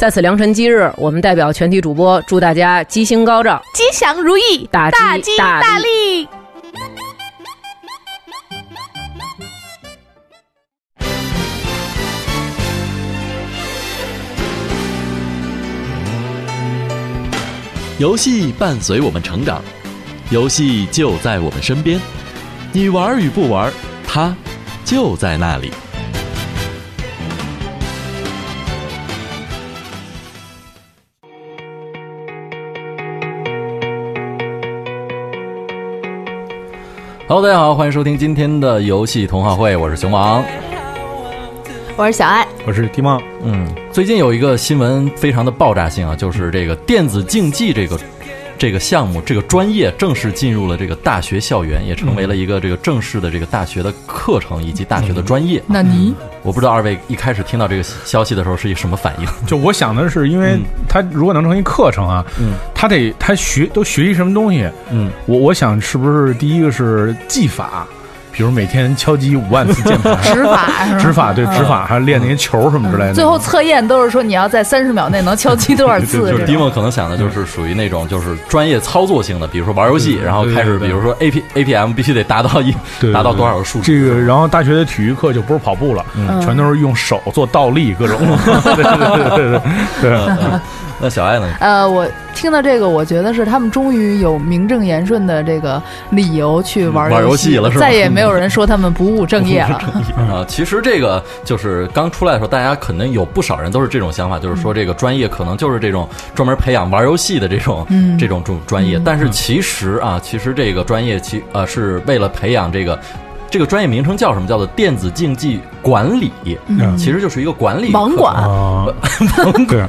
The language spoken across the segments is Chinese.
在此良辰吉日，我们代表全体主播祝大家吉星高照、吉祥如意、大吉大利。游戏伴随我们成长，游戏就在我们身边。你玩与不玩，它就在那里。Hello，大家好，欢迎收听今天的游戏同好会，我是熊王，我是小爱，我是蒂梦。嗯，最近有一个新闻非常的爆炸性啊，就是这个电子竞技这个。这个项目，这个专业正式进入了这个大学校园，也成为了一个这个正式的这个大学的课程以及大学的专业。那你，我不知道二位一开始听到这个消息的时候是一什么反应？就我想的是，因为他如果能成一课程啊，嗯，他得他学都学习什么东西？嗯，我我想是不是第一个是技法？比如每天敲击五万次键盘，指法，指法对指法，还练那些球什么之类的。最后测验都是说你要在三十秒内能 敲击多少次。就是迪梦可能想的就是属于那种就是专业操作性的，比如说玩游戏，然后开始比如说 A P A P M 必须得达到一达到多少个数值。这个然后大学的体育课就不是跑步了，全都是用手做倒立各种。对对对对对。那小爱呢？呃，我听到这个，我觉得是他们终于有名正言顺的这个理由去玩玩游戏了，是吧？再也没有人说他们不务正业了啊！其实这个就是刚出来的时候，大家肯定有不少人都是这种想法，就是说这个专业可能就是这种专门培养玩游戏的这种这种这种专业。但是其实啊，其实这个专业其呃是为了培养这个。这个专业名称叫什么？叫做电子竞技管理，其实就是一个管理网管。对，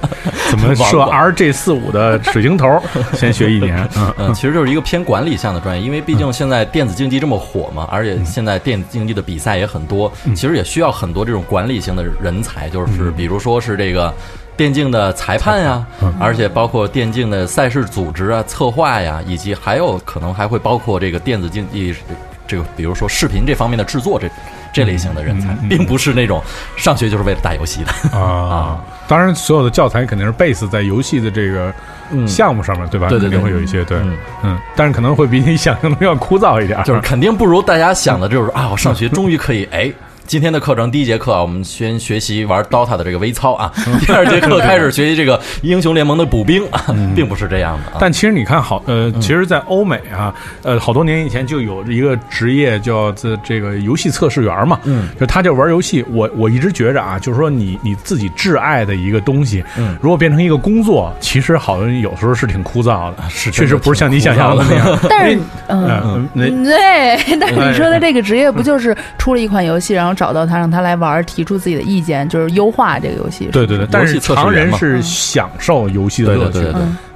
怎么设 RG 四五的水晶头？先学一年。嗯嗯，其实就是一个偏管理向的专业，因为毕竟现在电子竞技这么火嘛，而且现在电子竞技的比赛也很多，其实也需要很多这种管理性的人才，就是比如说是这个电竞的裁判呀，而且包括电竞的赛事组织啊、策划呀，以及还有可能还会包括这个电子竞技。这个，比如说视频这方面的制作，这这类型的人才，并不是那种上学就是为了打游戏的啊。当然，所有的教材肯定是 base 在游戏的这个项目上面，对吧？对对，肯定会有一些对，嗯，但是可能会比你想象的要枯燥一点，就是肯定不如大家想的，就是啊，我上学终于可以哎。今天的课程第一节课啊，我们先学习玩 DOTA 的这个微操啊。第二节课开始学习这个英雄联盟的补兵，并不是这样的。但其实你看好，呃，其实，在欧美啊，呃，好多年以前就有一个职业叫这这个游戏测试员嘛。嗯，就他就玩游戏。我我一直觉着啊，就是说你你自己挚爱的一个东西，嗯，如果变成一个工作，其实好像有时候是挺枯燥的，是确实不是像你想象的那样。但是，嗯，对，但是你说的这个职业不就是出了一款游戏，然后。找到他，让他来玩，提出自己的意见，就是优化这个游戏。对对对，但是常人是享受游戏的乐趣。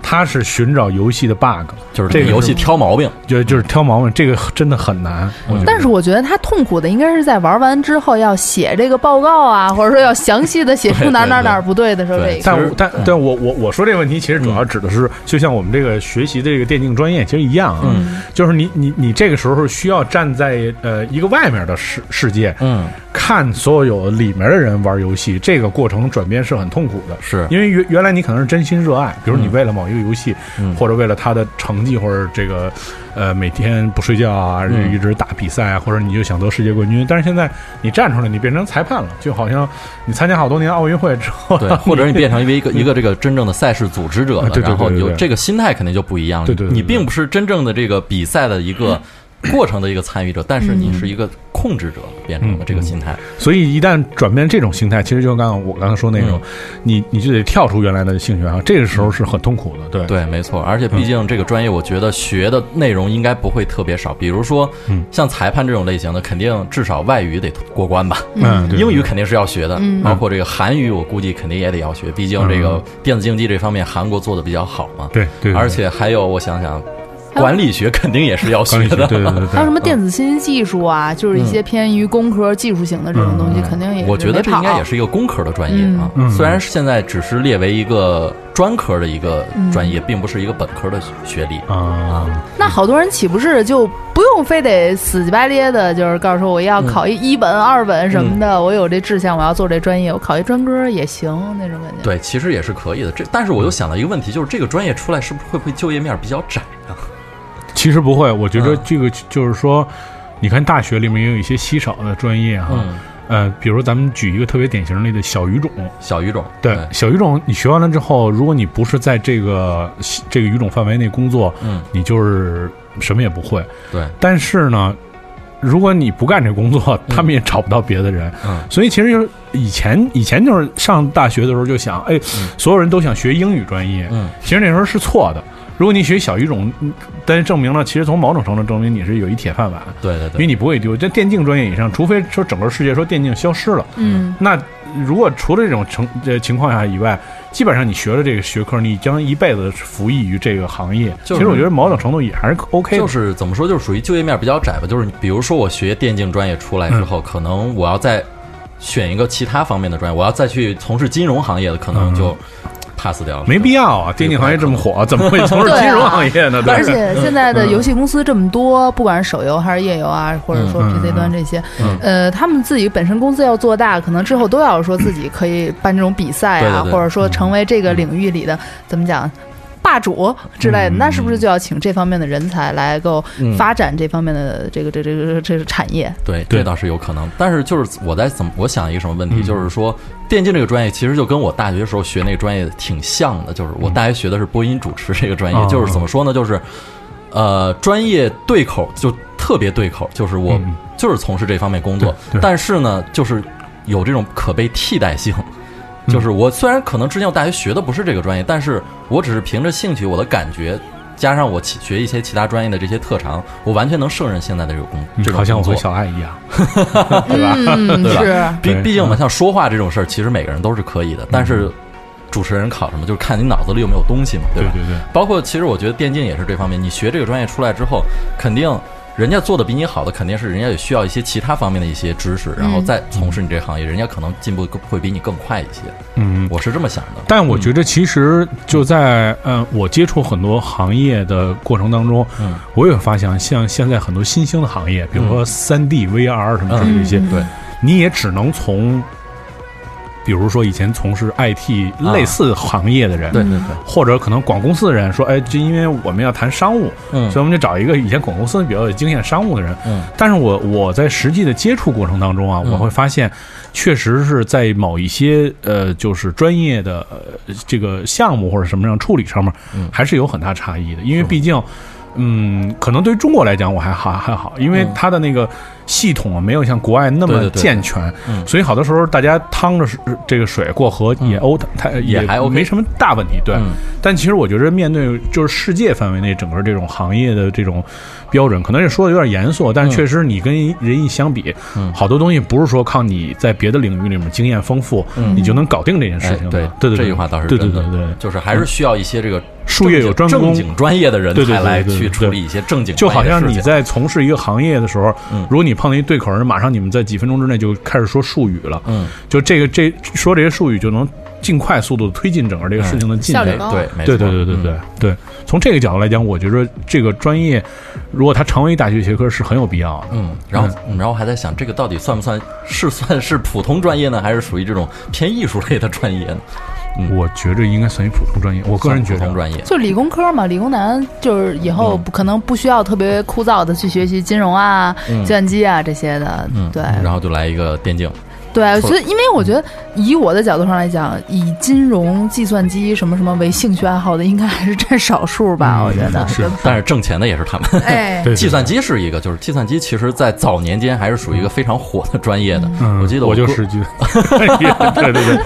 他是寻找游戏的 bug，就是这个游戏挑毛病，就就是挑毛病，这个真的很难。但是我觉得他痛苦的应该是在玩完之后要写这个报告啊，或者说要详细的写出哪哪哪不对的时候。但但但我我我说这个问题，其实主要指的是，就像我们这个学习的这个电竞专业其实一样啊，就是你你你这个时候需要站在呃一个外面的世世界，嗯，看所有里面的人玩游戏，这个过程转变是很痛苦的，是因为原原来你可能是真心热爱，比如你为了某一。个游戏，或者为了他的成绩，或者这个，呃，每天不睡觉啊，一直打比赛，啊或者你就想得世界冠军。但是现在你站出来，你变成裁判了，就好像你参加好多年奥运会之后，对，或 者你变成一个一个一个这个真正的赛事组织者了，然后你就这个心态肯定就不一样了。对对，你并不是真正的这个比赛的一个过程的一个参与者，但是你是一个。控制者，变成了这个心态。所以一旦转变这种心态，其实就刚刚我刚才说那种，你你就得跳出原来的兴趣爱好，这个时候是很痛苦的。对对，没错。而且毕竟这个专业，我觉得学的内容应该不会特别少。比如说，像裁判这种类型的，肯定至少外语得过关吧？嗯，英语肯定是要学的，包括这个韩语，我估计肯定也得要学。毕竟这个电子竞技这方面，韩国做的比较好嘛。对对。而且还有，我想想。管理学肯定也是要学的，对对对。还有什么电子信息技术啊，就是一些偏于工科、技术型的这种东西，肯定也。我觉得这应该也是一个工科的专业啊，虽然现在只是列为一个专科的一个专业，并不是一个本科的学历啊。那好多人岂不是就不用非得死乞白咧的，就是告诉说我要考一一本、二本什么的，我有这志向，我要做这专业，我考一专科也行那种感觉。对，其实也是可以的。这但是我又想到一个问题，就是这个专业出来是不是会不会就业面比较窄啊？其实不会，我觉得这个就是说，你看大学里面也有一些稀少的专业哈，呃，比如咱们举一个特别典型的例子，小语种。小语种，对，小语种，你学完了之后，如果你不是在这个这个语种范围内工作，嗯，你就是什么也不会。对，但是呢，如果你不干这工作，他们也找不到别的人。嗯，所以其实就是以前以前就是上大学的时候就想，哎，所有人都想学英语专业，嗯，其实那时候是错的。如果你学小语种，但是证明了，其实从某种程度证明你是有一铁饭碗。对对对，因为你不会丢。在电竞专业以上，除非说整个世界说电竞消失了，嗯，那如果除了这种成呃情况下以外，基本上你学了这个学科，你将一辈子服役于这个行业。其实我觉得某种程度也还是 OK。就是怎么说，就是属于就业面比较窄吧。就是比如说我学电竞专业出来之后，可能我要再选一个其他方面的专业，我要再去从事金融行业的，可能就。Pass 掉了，没必要啊！电竞行业这么火，怎么会从事 金融行业呢？而且现在的游戏公司这么多，不管是手游还是页游啊，或者说 PC 端这些，呃，他们自己本身公司要做大，可能之后都要说自己可以办这种比赛啊，或者说成为这个领域里的怎么讲？霸主之类的，那是不是就要请这方面的人才来够发展这方面的这个这这个这个产业？对，这倒是有可能。但是就是我在怎么我想一个什么问题，就是说电竞这个专业其实就跟我大学时候学那个专业挺像的，就是我大学学的是播音主持这个专业，就是怎么说呢？就是呃，专业对口就特别对口，就是我就是从事这方面工作，但是呢，就是有这种可被替代性。就是我虽然可能之前我大学学的不是这个专业，但是我只是凭着兴趣，我的感觉，加上我学一些其他专业的这些特长，我完全能胜任现在的这个工，这种好像我和小爱一样，对吧？对吧？毕毕竟我们像说话这种事儿，其实每个人都是可以的，但是主持人考什么，就是看你脑子里有没有东西嘛，对吧？对对对。包括其实我觉得电竞也是这方面，你学这个专业出来之后，肯定。人家做的比你好的，肯定是人家也需要一些其他方面的一些知识，然后再从事你这行业，人家可能进步会比你更快一些。嗯，我是这么想的。但我觉得其实就在嗯，我接触很多行业的过程当中，嗯，我也发现，像现在很多新兴的行业，比如说三 D、VR 什么之类这些，对，你也只能从。比如说以前从事 IT 类似行业的人，对对对，或者可能广公司的人说，哎，就因为我们要谈商务，嗯，所以我们就找一个以前广公司比较有经验商务的人，嗯，但是我我在实际的接触过程当中啊，我会发现，确实是在某一些呃，就是专业的呃这个项目或者什么样处理上面，还是有很大差异的，因为毕竟。嗯，可能对于中国来讲，我还好还好，因为它的那个系统啊，没有像国外那么健全，所以好多时候大家趟着这个水过河也 O，它也还没什么大问题。对，但其实我觉得面对就是世界范围内整个这种行业的这种标准，可能也说的有点严肃，但是确实你跟人一相比，好多东西不是说靠你在别的领域里面经验丰富，你就能搞定这件事情。对对对，这句话倒是对对对对，就是还是需要一些这个。术业有专攻，正经专业的人才来去处理一些正经。就好像你在从事一个行业的时候，如果你碰到一对口人，马上你们在几分钟之内就开始说术语了。嗯，就这个这说这些术语就能尽快速度推进整个这个事情的进展。对，对，对，对，对，对，对。从这个角度来讲，我觉得这个专业如果它成为大学学科是很有必要的。嗯，然后，然后还在想，这个到底算不算是算是普通专业呢，还是属于这种偏艺术类的专业呢？我觉着应该算一普通专业，我个人觉得专业就理工科嘛，理工男就是以后可能不需要特别枯燥的去学习金融啊、计算机啊这些的，对。然后就来一个电竞，对，所以，因为我觉得以我的角度上来讲，以金融、计算机什么什么为兴趣爱好的，应该还是占少数吧。我觉得是，但是挣钱的也是他们。哎，计算机是一个，就是计算机，其实在早年间还是属于一个非常火的专业的。我记得我就是计，对对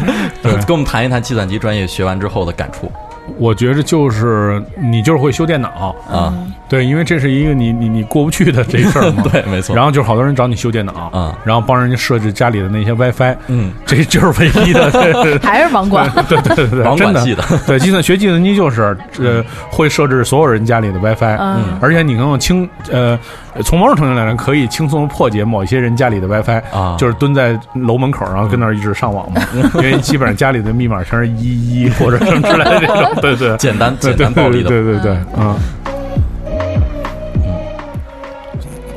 对，跟我们谈一谈计算机专业学完之后的感触。我觉着就是你就是会修电脑。啊，对，因为这是一个你你你过不去的这事儿嘛，对，没错。然后就是好多人找你修电脑啊，然后帮人家设置家里的那些 WiFi，嗯，这就是唯一的，对 还是网管，对对对对，网管系的，对，计算学计算机就是呃会设置所有人家里的 WiFi，嗯，而且你能用轻呃从某种程度来讲可以轻松破解某一些人家里的 WiFi 啊，就是蹲在楼门口，然后跟那儿一直上网嘛，因为基本上家里的密码全是一一或者什么之类的这种，对对，简单。简单暴力的，对对对，嗯，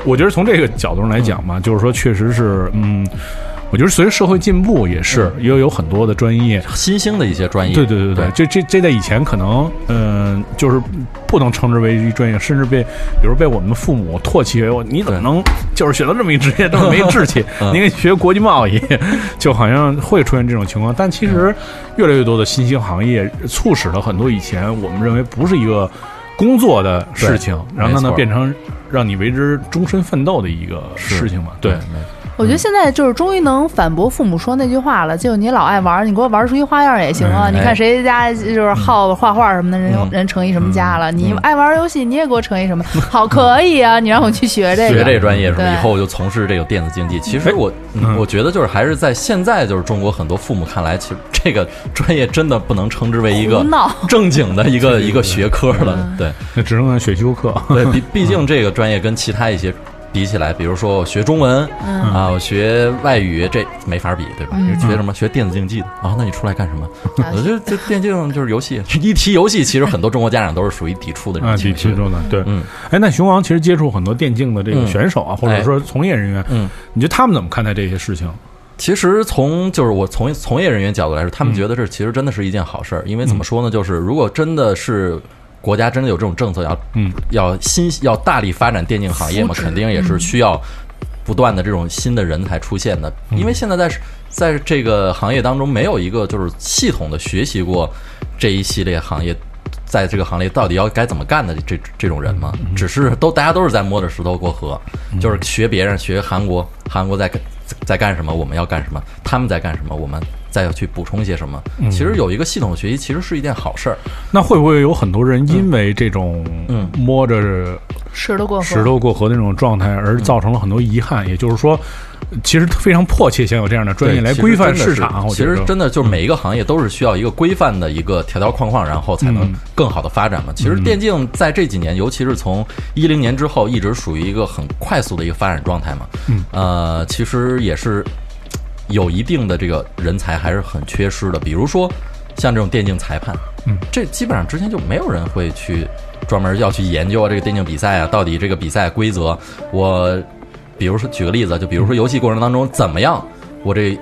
我觉得从这个角度上来讲嘛，就是说，确实是，嗯，我觉得随着社会进步，也是也有很多的专业新兴的一些专业，对对对对，这这这在以前可能，嗯，就是不能称之为一专业，甚至被，比如被我们父母唾弃为，你怎么能就是选择这么一职业，这么没志气？你给学国际贸易，就好像会出现这种情况。但其实，越来越多的新兴行业促使了很多以前我们认为不是一个工作的事情，然后呢变成让你为之终身奋斗的一个事情嘛？对。我觉得现在就是终于能反驳父母说那句话了，就你老爱玩，你给我玩出一花样也行啊！你看谁家就是好画画什么的，人人成一什么家了？你爱玩游戏，你也给我成一什么？好，可以啊！你让我去学这个，学这个专业是吧？以后我就从事这个电子竞技。其实我我觉得就是还是在现在就是中国很多父母看来，其实这个专业真的不能称之为一个正经的一个 一个学科了。对，那只能算选修课。对，毕毕竟这个专业跟其他一些。比起来，比如说我学中文啊，我学外语，这没法比，对吧？你学什么？学电子竞技的啊？那你出来干什么？我觉得这电竞就是游戏。一提游戏，其实很多中国家长都是属于抵触的这种情绪。的，对，嗯。哎，那熊王其实接触很多电竞的这个选手啊，或者说从业人员，嗯，你觉得他们怎么看待这些事情？其实从就是我从从业人员角度来说，他们觉得这其实真的是一件好事儿，因为怎么说呢？就是如果真的是。国家真的有这种政策，要嗯要新要大力发展电竞行业嘛？肯定也是需要不断的这种新的人才出现的。因为现在在在这个行业当中，没有一个就是系统的学习过这一系列行业，在这个行业到底要该怎么干的这这种人嘛？只是都大家都是在摸着石头过河，就是学别人学韩国，韩国在在干什么，我们要干什么？他们在干什么？我们。再要去补充一些什么？其实有一个系统的学习，其实是一件好事儿。那会不会有很多人因为这种摸着石头过河、石头过河的那种状态，而造成了很多遗憾？也就是说，其实非常迫切想有这样的专业来规范市场。其实真的就是每一个行业都是需要一个规范的一个条条框框，然后才能更好的发展嘛。其实电竞在这几年，尤其是从一零年之后，一直属于一个很快速的一个发展状态嘛。呃，其实也是。有一定的这个人才还是很缺失的，比如说像这种电竞裁判，嗯，这基本上之前就没有人会去专门要去研究啊，这个电竞比赛啊，到底这个比赛规则，我比如说举个例子，就比如说游戏过程当中怎么样，我这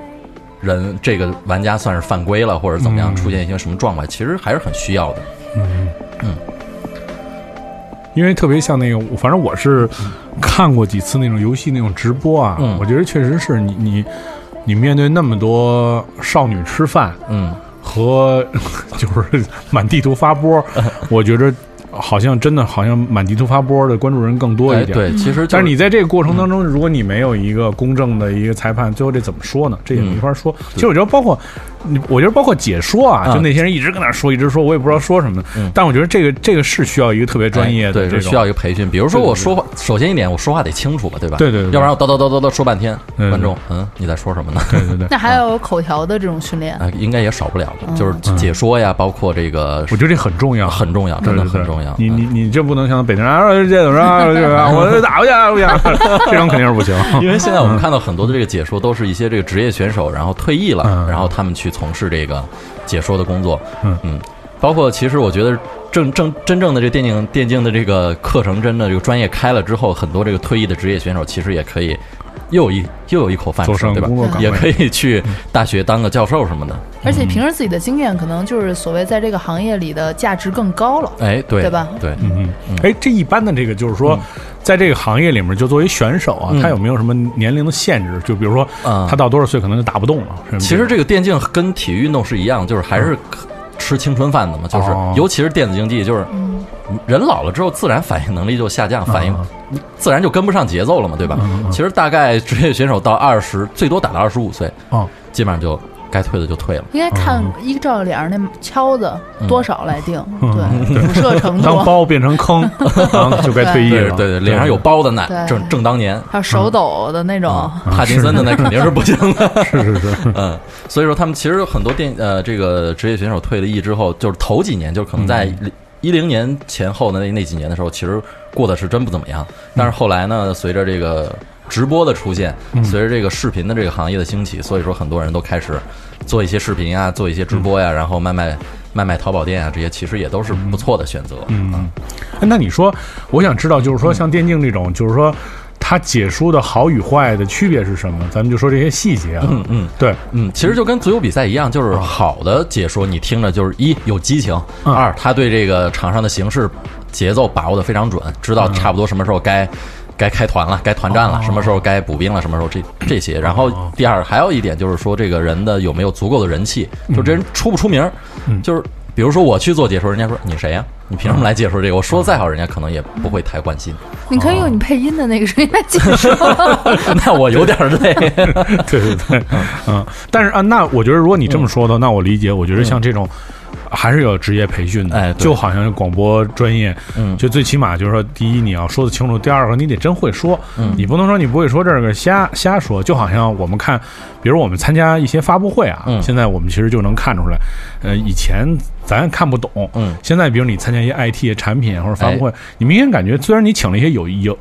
人这个玩家算是犯规了，或者怎么样出现一些什么状况，其实还是很需要的，嗯。嗯，因为特别像那个，反正我是看过几次那种游戏那种直播啊，嗯。我觉得确实是你你。你面对那么多少女吃饭，嗯，和 就是满地图发波，我觉着。好像真的好像满地图发波的关注人更多一点。对，其实但是你在这个过程当中，如果你没有一个公正的一个裁判，最后这怎么说呢？这也没法说。其实我觉得，包括你，我觉得包括解说啊，就那些人一直跟那说，一直说，我也不知道说什么。但我觉得这个这个是需要一个特别专业的，对，需要一个培训。比如说我说话，首先一点，我说话得清楚吧，对吧？对对。要不然我叨叨叨叨叨说半天，观众，嗯，你在说什么呢？对对对。那还有口条的这种训练 啊，应该也少不了，就是解说呀，包括这个，我觉得这很重要，很重要，真的很重要。你你你这。不能像北京人啊，这怎么着？我打不下，打不下，这种肯定是不行。因为现在我们看到很多的这个解说，都是一些这个职业选手，然后退役了，然后他们去从事这个解说的工作。嗯嗯，包括其实我觉得正正真正的这电竞电竞的这个课程，真的这个专业开了之后，很多这个退役的职业选手其实也可以。又有一又有一口饭吃，对吧？也可以去大学当个教授什么的。而且凭着自己的经验，可能就是所谓在这个行业里的价值更高了。哎，对，对吧？对，嗯嗯。哎，这一般的这个就是说，在这个行业里面，就作为选手啊，他有没有什么年龄的限制？就比如说，他到多少岁可能就打不动了？其实这个电竞跟体育运动是一样，就是还是吃青春饭的嘛。就是尤其是电子竞技，就是人老了之后，自然反应能力就下降，反应自然就跟不上节奏了嘛，对吧？其实大概职业选手到二十，最多打到二十五岁，基本上就。该退的就退了，应该看依照脸上那敲子多少来定，对 辐射程度。当包变成坑，就该退役了。对对，脸上有包的那正正当年。还有手抖的那种，帕金森的那肯定是不行的。是是是，嗯，所以说他们其实很多电呃这个职业选手退了役之后，就是头几年，就可能在一零年前后的那那几年的时候，其实过得是真不怎么样。但是后来呢，随着这个。直播的出现，随着这个视频的这个行业的兴起，所以说很多人都开始做一些视频啊，做一些直播呀，然后卖卖卖卖淘宝店啊，这些其实也都是不错的选择。嗯，那你说，我想知道，就是说像电竞这种，就是说它解说的好与坏的区别是什么？咱们就说这些细节啊。嗯嗯，对，嗯，其实就跟足球比赛一样，就是好的解说，你听着就是一有激情，二他对这个场上的形势节奏把握的非常准，知道差不多什么时候该。该开团了，该团战了，什么时候该补兵了，什么时候这这些。然后第二还有一点就是说，这个人的有没有足够的人气，就这人出不出名，就是比如说我去做解说，人家说你谁呀？你凭什么来解说这个？我说的再好，人家可能也不会太关心。你可以用你配音的那个声音来解说，那我有点累。对对对，嗯，但是啊，那我觉得如果你这么说的，那我理解。我觉得像这种。还是有职业培训的，哎，就好像广播专业，嗯，就最起码就是说，第一你要说的清楚，第二个你得真会说，嗯，你不能说你不会说这个瞎瞎说，就好像我们看，比如我们参加一些发布会啊，现在我们其实就能看出来，呃，以前。咱看不懂，嗯，现在比如你参加一些 IT 产品或者发布会，你明显感觉虽然你请了一些有有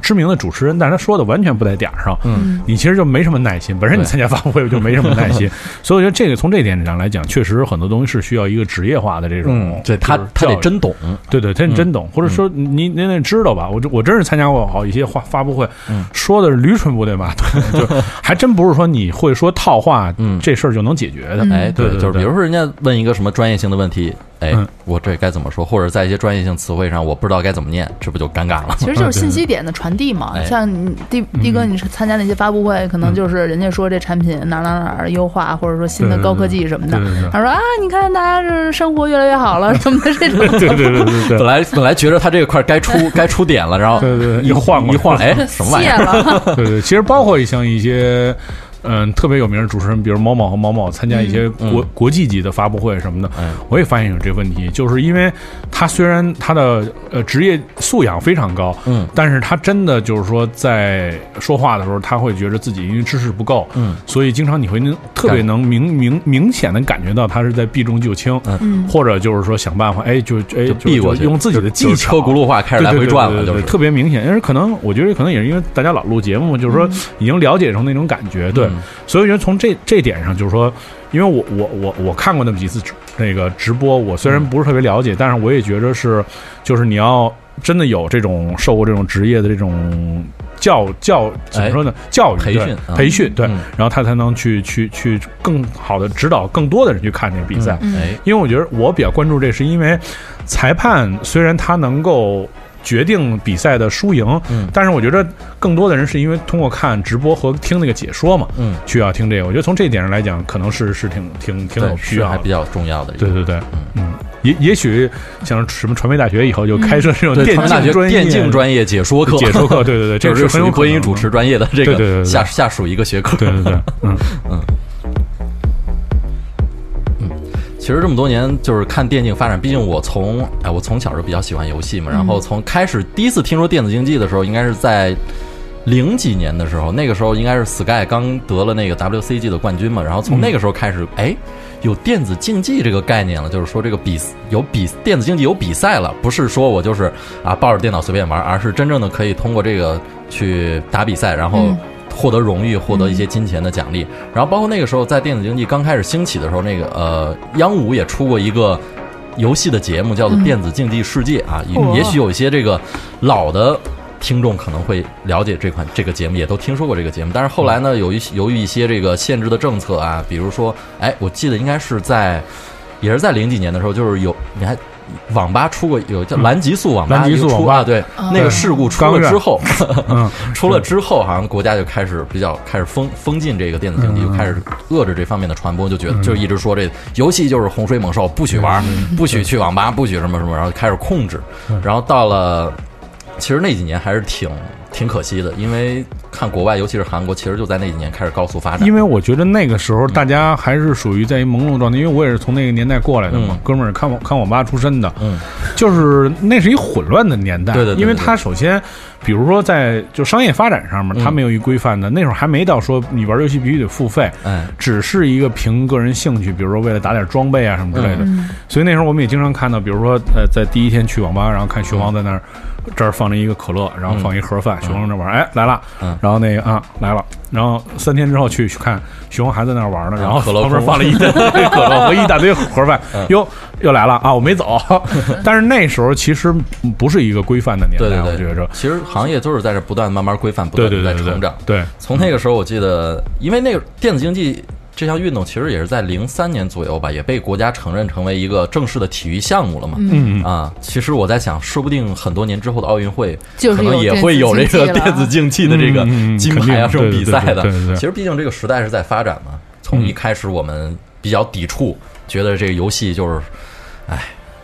知名的主持人，但是他说的完全不在点儿上，嗯，你其实就没什么耐心。本身你参加发布会就没什么耐心，所以我觉得这个从这点上来讲，确实很多东西是需要一个职业化的这种，对他他得真懂，对对，他得真懂，或者说你您得知道吧？我我真是参加过好一些发发布会，说的是驴唇不对马嘴，就还真不是说你会说套话，嗯，这事儿就能解决的。哎，对，就是比如说人家问一个什么专业性的问题。哎，我这该怎么说？或者在一些专业性词汇上，我不知道该怎么念，这不就尴尬了？其实就是信息点的传递嘛。像你弟弟哥，你是参加那些发布会，可能就是人家说这产品哪哪哪优化，或者说新的高科技什么的。他说啊，你看大家这生活越来越好了 什么的这种。对对对对对。本来本来觉得他这块该出 该出点了，然后对对一晃一晃，哎，什么玩意儿？对对，其实包括像一些。嗯，特别有名的主持人，比如某某和某某参加一些国国际级的发布会什么的，我也发现有这问题，就是因为他虽然他的呃职业素养非常高，嗯，但是他真的就是说在说话的时候，他会觉得自己因为知识不够，嗯，所以经常你会能特别能明明明显的感觉到他是在避重就轻，嗯，或者就是说想办法，哎，就哎就避过去，用自己的技巧，车轱辘话开始来回转了，就是。特别明显，因为可能我觉得可能也是因为大家老录节目，就是说已经了解成那种感觉，对。所以，我觉得从这这点上，就是说，因为我我我我看过那么几次那个直播，我虽然不是特别了解，但是我也觉得是，就是你要真的有这种受过这种职业的这种教教怎么说呢？教育培训培训对，然后他才能去去去更好的指导更多的人去看这个比赛。哎，因为我觉得我比较关注这，是因为裁判虽然他能够。决定比赛的输赢，嗯，但是我觉得更多的人是因为通过看直播和听那个解说嘛，嗯，需要听这个。我觉得从这一点上来讲，可能是是挺挺挺有需要，还比较重要的。对对对，嗯，也也许像什么传媒大学以后就开设这种电竞专业。电竞专业解说课，解说课，对对对，这是属于播音主持专业的这个下下属一个学科，对对对，嗯。嗯。其实这么多年，就是看电竞发展。毕竟我从哎，我从小就比较喜欢游戏嘛。然后从开始第一次听说电子竞技的时候，应该是在零几年的时候。那个时候应该是 Sky 刚得了那个 WCG 的冠军嘛。然后从那个时候开始，哎，有电子竞技这个概念了，就是说这个比有比电子竞技有比赛了，不是说我就是啊抱着电脑随便玩，而是真正的可以通过这个去打比赛，然后。获得荣誉，获得一些金钱的奖励，然后包括那个时候在电子竞技刚开始兴起的时候，那个呃，央五也出过一个游戏的节目，叫做《电子竞技世界》啊，也也许有一些这个老的听众可能会了解这款这个节目，也都听说过这个节目。但是后来呢，由于由于一些这个限制的政策啊，比如说，哎，我记得应该是在也是在零几年的时候，就是有你还。网吧出过有叫蓝极速网吧，蓝极速网吧对那个事故出了之后，出了之后，好像国家就开始比较开始封封禁这个电子竞技，就开始遏制这方面的传播，就觉得就一直说这游戏就是洪水猛兽，不许玩，不许去网吧，不许什么什么，然后开始控制，然后到了其实那几年还是挺。挺可惜的，因为看国外，尤其是韩国，其实就在那几年开始高速发展。因为我觉得那个时候大家还是属于在一朦胧状态，因为我也是从那个年代过来的嘛，哥们儿看看网吧出身的，嗯，就是那是一混乱的年代，对对，因为他首先，比如说在就商业发展上面，他没有一规范的，那时候还没到说你玩游戏必须得付费，哎，只是一个凭个人兴趣，比如说为了打点装备啊什么之类的，所以那时候我们也经常看到，比如说呃，在第一天去网吧，然后看徐王在那儿。这儿放着一个可乐，然后放一盒饭，熊那玩儿，哎来了，然后那个啊来了，然后三天之后去去看熊还在那玩呢，然后旁边放了一堆 可乐和一大堆盒饭，哟又来了啊，我没走，但是那时候其实不是一个规范的年代，我觉着，其实行业都是在这不断慢慢规范，不断在成长，对，从那个时候我记得，因为那个电子竞技。这项运动其实也是在零三年左右吧，也被国家承认成为一个正式的体育项目了嘛。嗯啊，其实我在想，说不定很多年之后的奥运会，可能也会有这个电子竞技的这个金牌啊这种比赛的。其实毕竟这个时代是在发展嘛。从一开始我们比较抵触，觉得这个游戏就是，唉。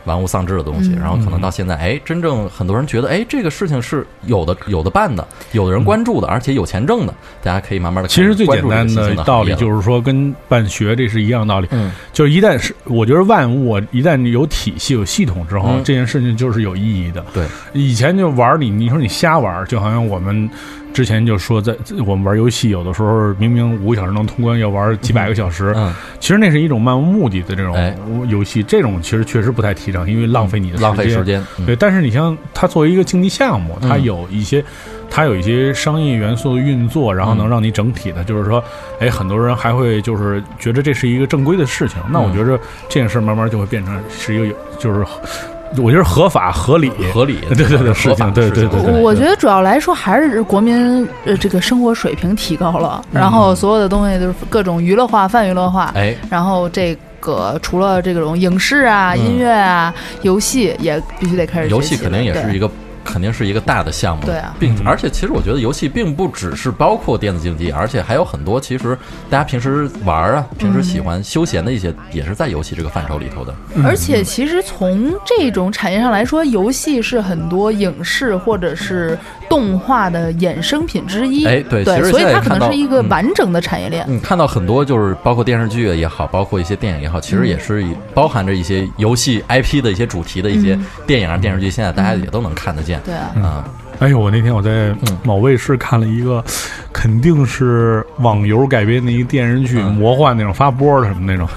玩物丧志的东西，然后可能到现在，哎，真正很多人觉得，哎，这个事情是有的，有的办的，有的人关注的，而且有钱挣的，大家可以慢慢的。其实最简单的道理就是说，跟办学这是一样道理。嗯，就是一旦是，我觉得万物一旦有体系、有系统之后，这件事情就是有意义的。对，以前就玩你，你说你瞎玩，就好像我们。之前就说，在我们玩游戏，有的时候明明五个小时能通关，要玩几百个小时。嗯，其实那是一种漫无目的的这种游戏，这种其实确实不太提倡，因为浪费你的浪费时间。对，但是你像它作为一个竞技项目，它有一些它有一些商业元素的运作，然后能让你整体的，就是说，哎，很多人还会就是觉得这是一个正规的事情。那我觉得这件事慢慢就会变成是一个就是。我觉得合法合理，合理，对 对对，事情，对对对。我觉得主要来说还是国民呃这个生活水平提高了，然后所有的东西都是各种娱乐化、泛娱乐化，哎，然后这个除了这种影视啊、音乐啊、游戏也必须得开始。游戏肯定也是一个。肯定是一个大的项目，对啊，并而且其实我觉得游戏并不只是包括电子竞技，而且还有很多其实大家平时玩啊，平时喜欢休闲的一些，也是在游戏这个范畴里头的。而且其实从这种产业上来说，游戏是很多影视或者是动画的衍生品之一。哎，对，对，所以它可能是一个完整的产业链。嗯，看到很多就是包括电视剧也好，包括一些电影也好，其实也是包含着一些游戏 IP 的一些主题的一些电影啊电视剧，现在大家也都能看得见。对啊，啊，哎呦，我那天我在某卫视看了一个，肯定是网游改编的一个电视剧，魔幻那种发波的什么那种，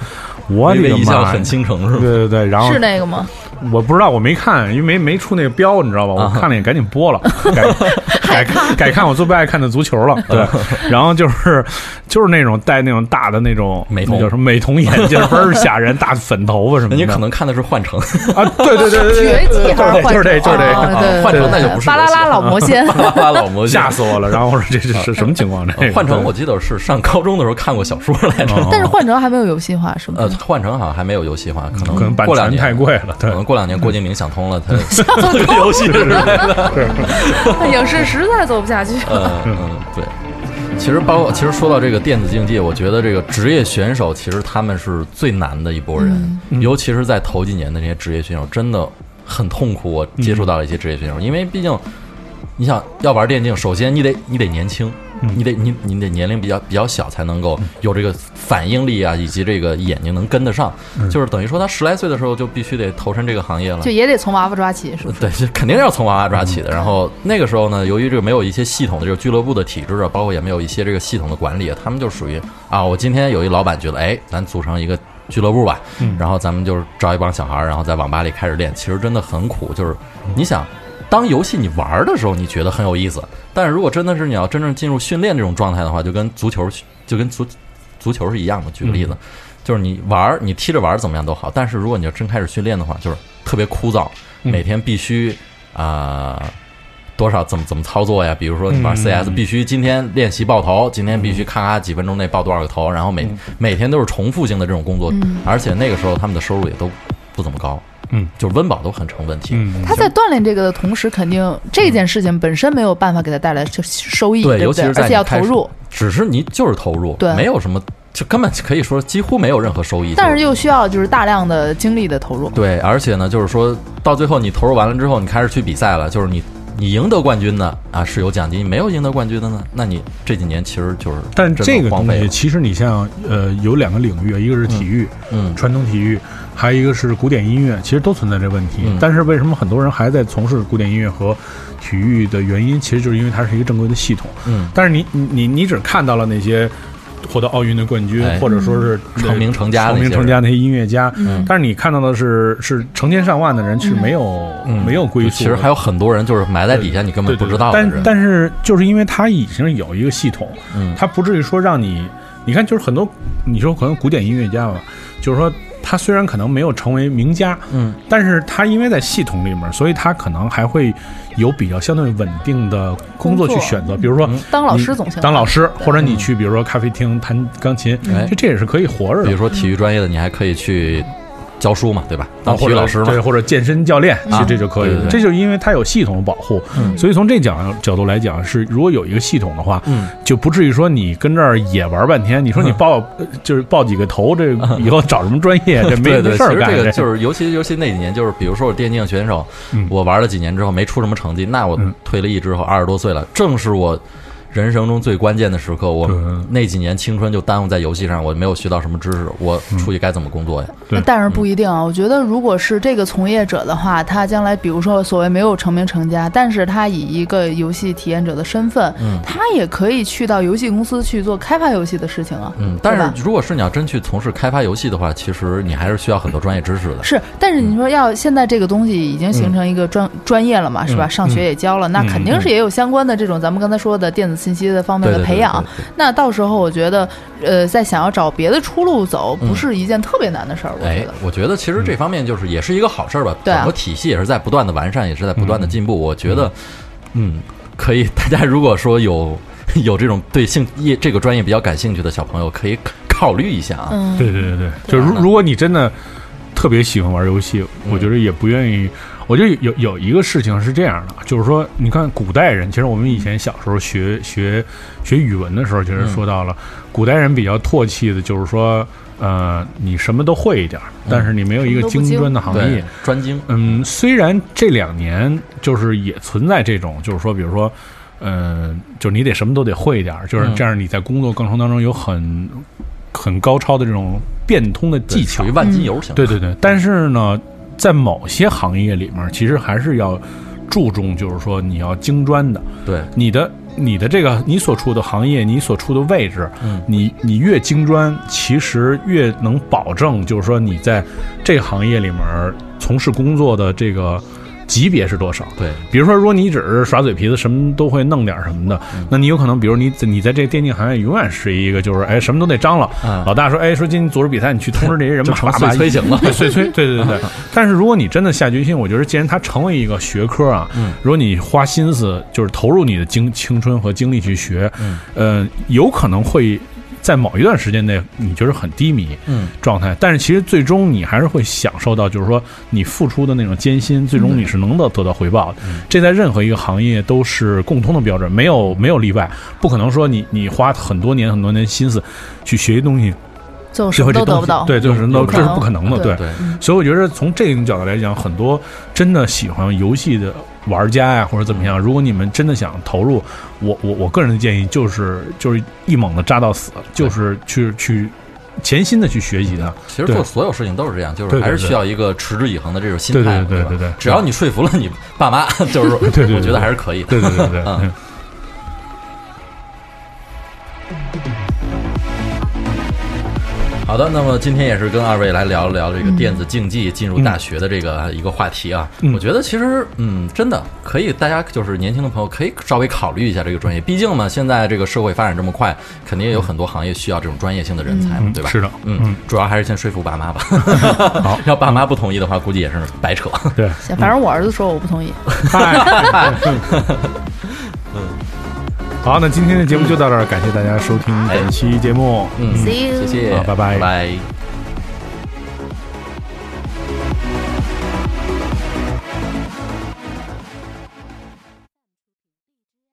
我的妈，很倾城是吧？对对对，然后是那个吗？我不知道，我没看，因为没没出那个标，你知道吧？我看了也赶紧播了，改改 改看我最不爱看的足球了。对，然后就是就是那种戴那种大的那种美瞳，叫什么美瞳眼镜，倍儿吓人，大粉头发什么的。你可能看的是幻城啊？对对对对对，绝技还是就是这就是这个幻城，那就不是巴啦啦老魔仙，巴啦啦老魔仙，吓死我了。然后我说这是是什么情况？这 幻城我记得是上高中的时候看过小说来着，但是幻城还没有游戏化，是吗？呃，幻城好像还没有游戏化，可能可能过两年太贵了，可能过两年郭敬明想。通了，他这个游戏是影视实在走不下去。嗯嗯，对。其实包括，其实说到这个电子竞技，我觉得这个职业选手其实他们是最难的一波人，尤其是在头几年的那些职业选手，真的很痛苦。我接触到了一些职业选手，因为毕竟你想要玩电竞，首先你得你得年轻。你得你你得年龄比较比较小才能够有这个反应力啊，以及这个眼睛能跟得上，就是等于说他十来岁的时候就必须得投身这个行业了，就也得从娃娃抓起，是吧？对，肯定要从娃娃抓起的。然后那个时候呢，由于这个没有一些系统的这个俱乐部的体制啊，包括也没有一些这个系统的管理，他们就属于啊，我今天有一老板觉得，哎，咱组成一个俱乐部吧，然后咱们就是招一帮小孩儿，然后在网吧里开始练，其实真的很苦。就是你想。当游戏你玩的时候，你觉得很有意思，但是如果真的是你要真正进入训练这种状态的话，就跟足球就跟足足球是一样的。举个例子，就是你玩你踢着玩怎么样都好，但是如果你要真开始训练的话，就是特别枯燥，每天必须啊多少怎么怎么操作呀？比如说你玩 CS，必须今天练习爆头，今天必须咔咔几分钟内爆多少个头，然后每每天都是重复性的这种工作，而且那个时候他们的收入也都不怎么高。嗯，就是温饱都很成问题。他在锻炼这个的同时，肯定这件事情本身没有办法给他带来就收益，对，尤其是而且要投入，只是你就是投入，对，没有什么，就根本可以说几乎没有任何收益。但是又需要就是大量的精力的投入。对，而且呢，就是说到最后你投入完了之后，你开始去比赛了，就是你你赢得冠军的啊是有奖金，没有赢得冠军的呢，那你这几年其实就是但这个东西其实你像呃有两个领域，一个是体育，嗯，传统体育。还有一个是古典音乐，其实都存在这问题。但是为什么很多人还在从事古典音乐和体育的原因，其实就是因为它是一个正规的系统。嗯，但是你你你只看到了那些获得奥运的冠军，或者说是成名成家、成名成家那些音乐家。嗯，但是你看到的是是成千上万的人是没有没有归宿。其实还有很多人就是埋在底下，你根本不知道。但但是就是因为他已经有一个系统，嗯，他不至于说让你你看，就是很多你说可能古典音乐家吧，就是说。他虽然可能没有成为名家，嗯，但是他因为在系统里面，所以他可能还会有比较相对稳定的工作去选择。比如说当老师总行，当老师，或者你去比如说咖啡厅弹钢琴，这这也是可以活着的。比如说体育专业的，你还可以去。教书嘛，对吧？当体育老师嘛，对，或者健身教练，其实这就可以。这就是因为它有系统的保护，所以从这角角度来讲，是如果有一个系统的话，就不至于说你跟这儿也玩半天。你说你报就是报几个头，这以后找什么专业？这没事儿干。这个就是，尤其尤其那几年，就是比如说我电竞选手，我玩了几年之后没出什么成绩，那我退了役之后二十多岁了，正是我。人生中最关键的时刻，我那几年青春就耽误在游戏上，我没有学到什么知识，我出去该怎么工作呀？但是不一定啊，我觉得如果是这个从业者的话，他将来比如说所谓没有成名成家，但是他以一个游戏体验者的身份，他也可以去到游戏公司去做开发游戏的事情啊。嗯，但是如果是你要真去从事开发游戏的话，其实你还是需要很多专业知识的。是，但是你说要现在这个东西已经形成一个专专业了嘛，是吧？上学也教了，那肯定是也有相关的这种咱们刚才说的电子。信息的方面的培养，那到时候我觉得，呃，在想要找别的出路走，不是一件特别难的事儿。我觉得，我觉得其实这方面就是也是一个好事儿吧。整个体系也是在不断的完善，也是在不断的进步。我觉得，嗯，可以。大家如果说有 有这种对性业这个专业比较感兴趣的小朋友，可以考虑一下啊。对对对对，就如如果你真的特别喜欢玩游戏，我觉得也不愿意。我觉得有有一个事情是这样的，就是说，你看古代人，其实我们以前小时候学学学语文的时候，其实说到了古代人比较唾弃的，就是说，呃，你什么都会一点，但是你没有一个精专的行业专精。嗯，虽然这两年就是也存在这种，就是说，比如说，嗯，就是你得什么都得会一点，就是这样，你在工作过程当中有很很高超的这种变通的技巧，属于万金油型。对对对，但是呢。在某些行业里面，其实还是要注重，就是说你要精专的。对，你的你的这个你所处的行业，你所处的位置，嗯，你你越精专，其实越能保证，就是说你在这个行业里面从事工作的这个。级别是多少？对，比如说，如果你只是耍嘴皮子，什么都会弄点什么的，那你有可能，比如你你在这电竞行业永远是一个，就是哎，什么都得张罗。老大说，哎，说今天组织比赛，你去通知这些人 吧，碎催醒了，碎催。对对对对。但是如果你真的下决心，我觉得既然它成为一个学科啊，如果你花心思，就是投入你的精青春和精力去学，嗯，有可能会。在某一段时间内，你觉得很低迷嗯状态，但是其实最终你还是会享受到，就是说你付出的那种艰辛，最终你是能得得到回报的。这在任何一个行业都是共通的标准，没有没有例外。不可能说你你花很多年很多年心思去学一东西，最后什么都得不到。对，就是都这是不可能的。对，所以我觉得从这种角度来讲，很多真的喜欢游戏的。玩家呀，或者怎么样？如果你们真的想投入，我我我个人的建议就是就是一猛的扎到死，就是去去潜心的去学习它。其实做所有事情都是这样，就是还是需要一个持之以恒的这种心态，对对对对。只要你说服了你爸妈，就是对对，我觉得还是可以的。对对对对，嗯。好的，那么今天也是跟二位来聊一聊这个电子竞技进入大学的这个一个话题啊。我觉得其实，嗯，真的可以，大家就是年轻的朋友可以稍微考虑一下这个专业。毕竟嘛，现在这个社会发展这么快，肯定也有很多行业需要这种专业性的人才嘛，对吧？是的，嗯，主要还是先说服爸妈吧。好，要爸妈不同意的话，估计也是白扯。对，反正我儿子说我不同意。嗯，好，那今天的节目就到这儿，感谢大家收听本期节目。嗯，谢谢，好，拜拜，拜。